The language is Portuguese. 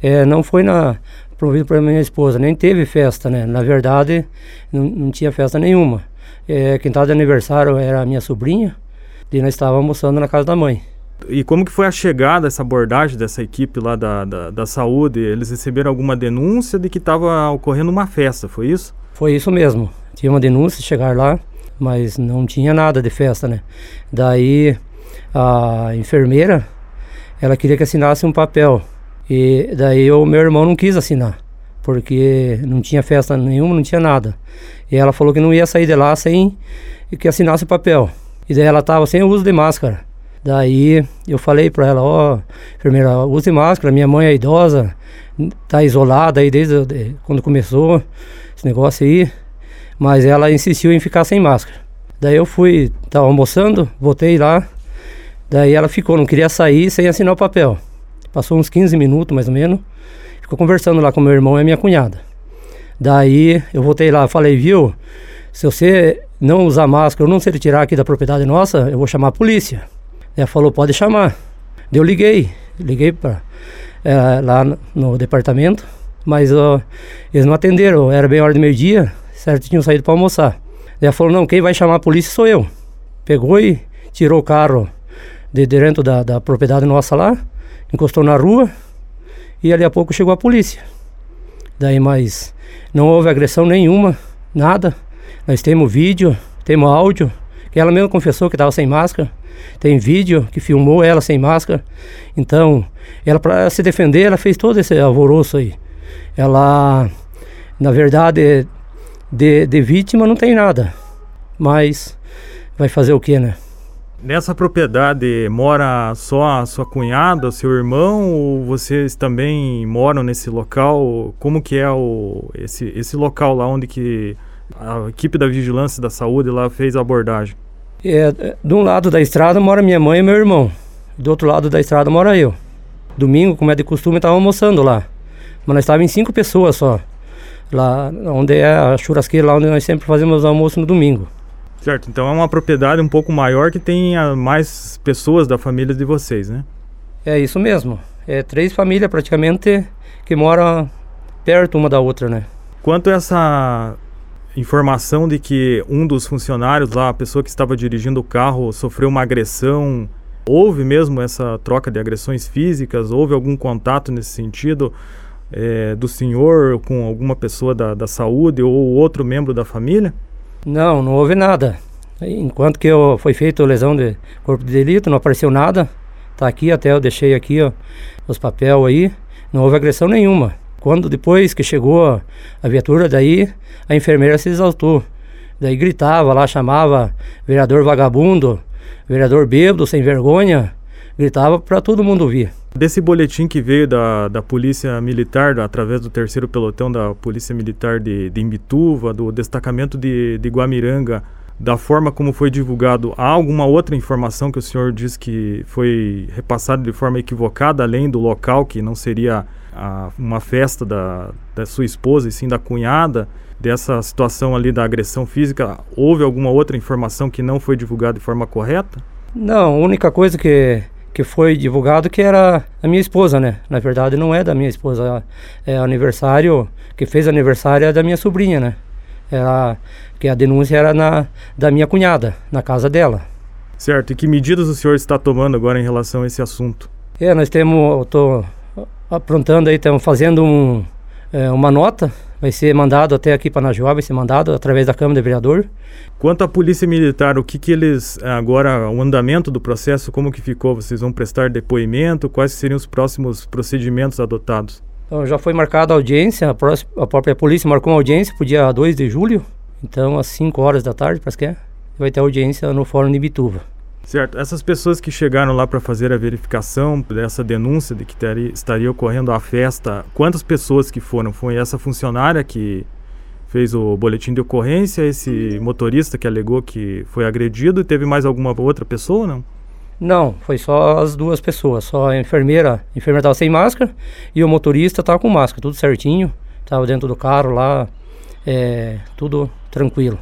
É, não foi na promovido por minha esposa, nem teve festa, né? Na verdade, não, não tinha festa nenhuma. É, quem estava de aniversário era a minha sobrinha, e nós estávamos almoçando na casa da mãe. E como que foi a chegada, essa abordagem dessa equipe lá da, da, da saúde? Eles receberam alguma denúncia de que estava ocorrendo uma festa, foi isso? Foi isso mesmo. Tinha uma denúncia, chegar lá, mas não tinha nada de festa, né? Daí a enfermeira, ela queria que assinasse um papel e daí o meu irmão não quis assinar, porque não tinha festa nenhuma, não tinha nada. E ela falou que não ia sair de lá sem que assinasse o papel. E daí ela estava sem uso de máscara. Daí eu falei para ela, ó, oh, enfermeira, use máscara, minha mãe é idosa, tá isolada aí desde de, quando começou esse negócio aí. Mas ela insistiu em ficar sem máscara. Daí eu fui, tava almoçando, voltei lá. Daí ela ficou, não queria sair sem assinar o papel. Passou uns 15 minutos mais ou menos. Ficou conversando lá com meu irmão e minha cunhada. Daí eu voltei lá, falei, viu? Se você não usar máscara ou não se retirar aqui da propriedade nossa, eu vou chamar a polícia. Ela falou, pode chamar. Eu liguei, liguei para é, lá no, departamento, mas ó, eles não atenderam, era bem hora de meio-dia, certo? Tinham saído para almoçar. Ela falou, não, quem vai chamar a polícia sou eu. Pegou e tirou o carro de dentro da, da propriedade nossa lá, encostou na rua e ali a pouco chegou a polícia. Daí, mas não houve agressão nenhuma, nada. Nós temos vídeo, temos áudio, que ela mesma confessou que estava sem máscara. Tem vídeo que filmou ela sem máscara. Então, ela para se defender, ela fez todo esse alvoroço aí. Ela, na verdade, de, de vítima não tem nada. Mas vai fazer o que, né? Nessa propriedade mora só a sua cunhada, seu irmão, ou vocês também moram nesse local? Como que é o, esse, esse local lá onde que a equipe da vigilância da saúde lá fez a abordagem? É, de um lado da estrada mora minha mãe e meu irmão. Do outro lado da estrada mora eu. Domingo, como é de costume, estava almoçando lá. Mas nós estávamos em cinco pessoas só. Lá onde é a churrasqueira, lá onde nós sempre fazemos almoço no domingo. Certo, então é uma propriedade um pouco maior que tem mais pessoas da família de vocês, né? É isso mesmo. É três famílias praticamente que moram perto uma da outra, né? Quanto a essa informação de que um dos funcionários lá, a pessoa que estava dirigindo o carro, sofreu uma agressão, houve mesmo essa troca de agressões físicas? Houve algum contato nesse sentido é, do senhor com alguma pessoa da, da saúde ou outro membro da família? Não, não houve nada. Enquanto que eu, foi feita a lesão de corpo de delito, não apareceu nada. Tá aqui, até eu deixei aqui ó, os papéis aí. Não houve agressão nenhuma. Quando depois que chegou a viatura, daí a enfermeira se exaltou. Daí gritava lá, chamava vereador vagabundo, vereador bêbado, sem vergonha. Gritava para todo mundo ouvir. Desse boletim que veio da, da Polícia Militar, através do terceiro pelotão da Polícia Militar de, de Imbituva, do destacamento de, de Guamiranga, da forma como foi divulgado, há alguma outra informação que o senhor diz que foi repassada de forma equivocada, além do local, que não seria a, uma festa da, da sua esposa e sim da cunhada, dessa situação ali da agressão física? Houve alguma outra informação que não foi divulgada de forma correta? Não, a única coisa que que foi divulgado que era a minha esposa, né? Na verdade não é da minha esposa, é aniversário, que fez aniversário é da minha sobrinha, né? Era, que a denúncia era na, da minha cunhada, na casa dela. Certo, e que medidas o senhor está tomando agora em relação a esse assunto? É, nós temos, eu estou aprontando aí, estamos fazendo um, é, uma nota, vai ser mandado até aqui para Najuá, vai ser mandado através da Câmara de Vereador. Quanto à Polícia Militar, o que que eles, agora, o andamento do processo, como que ficou? Vocês vão prestar depoimento? Quais seriam os próximos procedimentos adotados? Então, já foi marcada a audiência, a, próxima, a própria polícia marcou uma audiência para o dia 2 de julho, então às 5 horas da tarde, parece que é, vai ter audiência no Fórum de Bituva. Certo. Essas pessoas que chegaram lá para fazer a verificação dessa denúncia de que teria, estaria ocorrendo a festa, quantas pessoas que foram? Foi essa funcionária que fez o boletim de ocorrência, esse motorista que alegou que foi agredido e teve mais alguma outra pessoa, não? Não, foi só as duas pessoas, só a enfermeira, a enfermeira estava sem máscara e o motorista estava com máscara, tudo certinho, estava dentro do carro lá, é, tudo tranquilo.